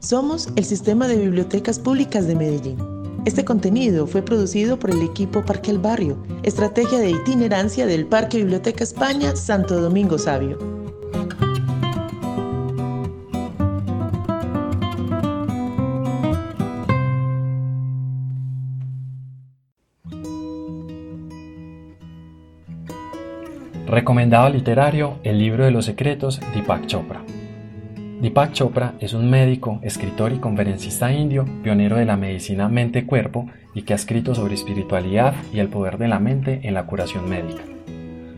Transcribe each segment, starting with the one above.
Somos el Sistema de Bibliotecas Públicas de Medellín. Este contenido fue producido por el equipo Parque El Barrio, estrategia de itinerancia del Parque Biblioteca España Santo Domingo Sabio. Recomendado literario El libro de los secretos de Deepak Chopra. Deepak Chopra es un médico, escritor y conferencista indio, pionero de la medicina mente-cuerpo y que ha escrito sobre espiritualidad y el poder de la mente en la curación médica.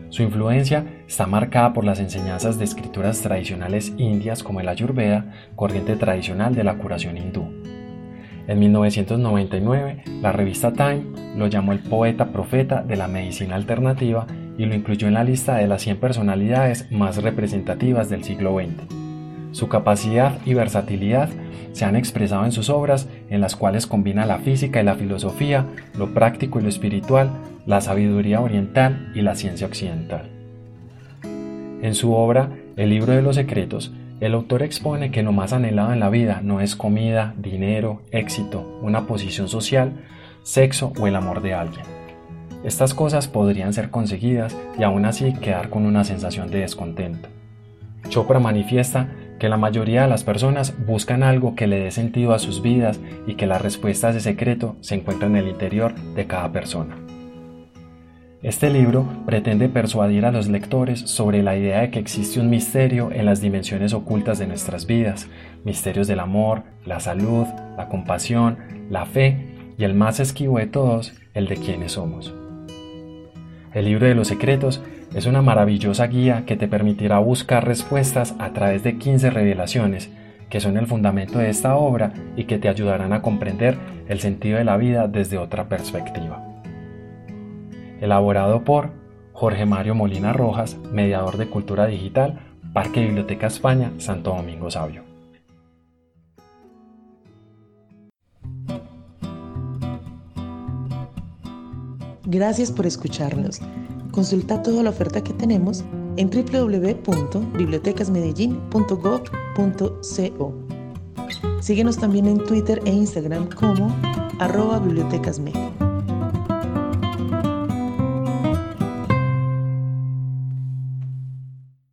Su influencia está marcada por las enseñanzas de escrituras tradicionales indias como el Ayurveda, corriente tradicional de la curación hindú. En 1999, la revista Time lo llamó el poeta profeta de la medicina alternativa y lo incluyó en la lista de las 100 personalidades más representativas del siglo XX. Su capacidad y versatilidad se han expresado en sus obras, en las cuales combina la física y la filosofía, lo práctico y lo espiritual, la sabiduría oriental y la ciencia occidental. En su obra, El libro de los secretos, el autor expone que lo más anhelado en la vida no es comida, dinero, éxito, una posición social, sexo o el amor de alguien. Estas cosas podrían ser conseguidas y aún así quedar con una sensación de descontento. Chopra manifiesta que la mayoría de las personas buscan algo que le dé sentido a sus vidas y que la respuesta a ese secreto se encuentra en el interior de cada persona. Este libro pretende persuadir a los lectores sobre la idea de que existe un misterio en las dimensiones ocultas de nuestras vidas, misterios del amor, la salud, la compasión, la fe y el más esquivo de todos, el de quienes somos. El libro de los secretos es una maravillosa guía que te permitirá buscar respuestas a través de 15 revelaciones, que son el fundamento de esta obra y que te ayudarán a comprender el sentido de la vida desde otra perspectiva. Elaborado por Jorge Mario Molina Rojas, mediador de Cultura Digital, Parque Biblioteca España, Santo Domingo Sabio. Gracias por escucharnos. Consulta toda la oferta que tenemos en www.bibliotecasmedellin.gov.co. Síguenos también en Twitter e Instagram como arroba bibliotecasmed.